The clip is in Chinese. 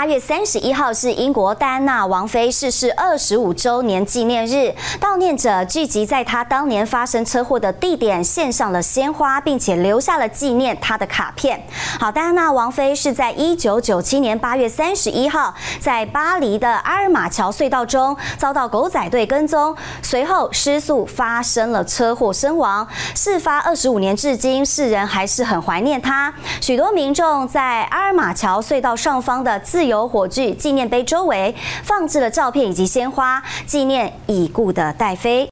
八月三十一号是英国戴安娜王妃逝世二十五周年纪念日，悼念者聚集在她当年发生车祸的地点，献上了鲜花，并且留下了纪念她的卡片。好，戴安娜王妃是在一九九七年八月三十一号，在巴黎的阿尔马桥隧道中遭到狗仔队跟踪，随后失速发生了车祸身亡。事发二十五年至今，世人还是很怀念她。许多民众在阿尔马桥隧道上方的自由由火炬纪念碑周围放置了照片以及鲜花，纪念已故的戴妃。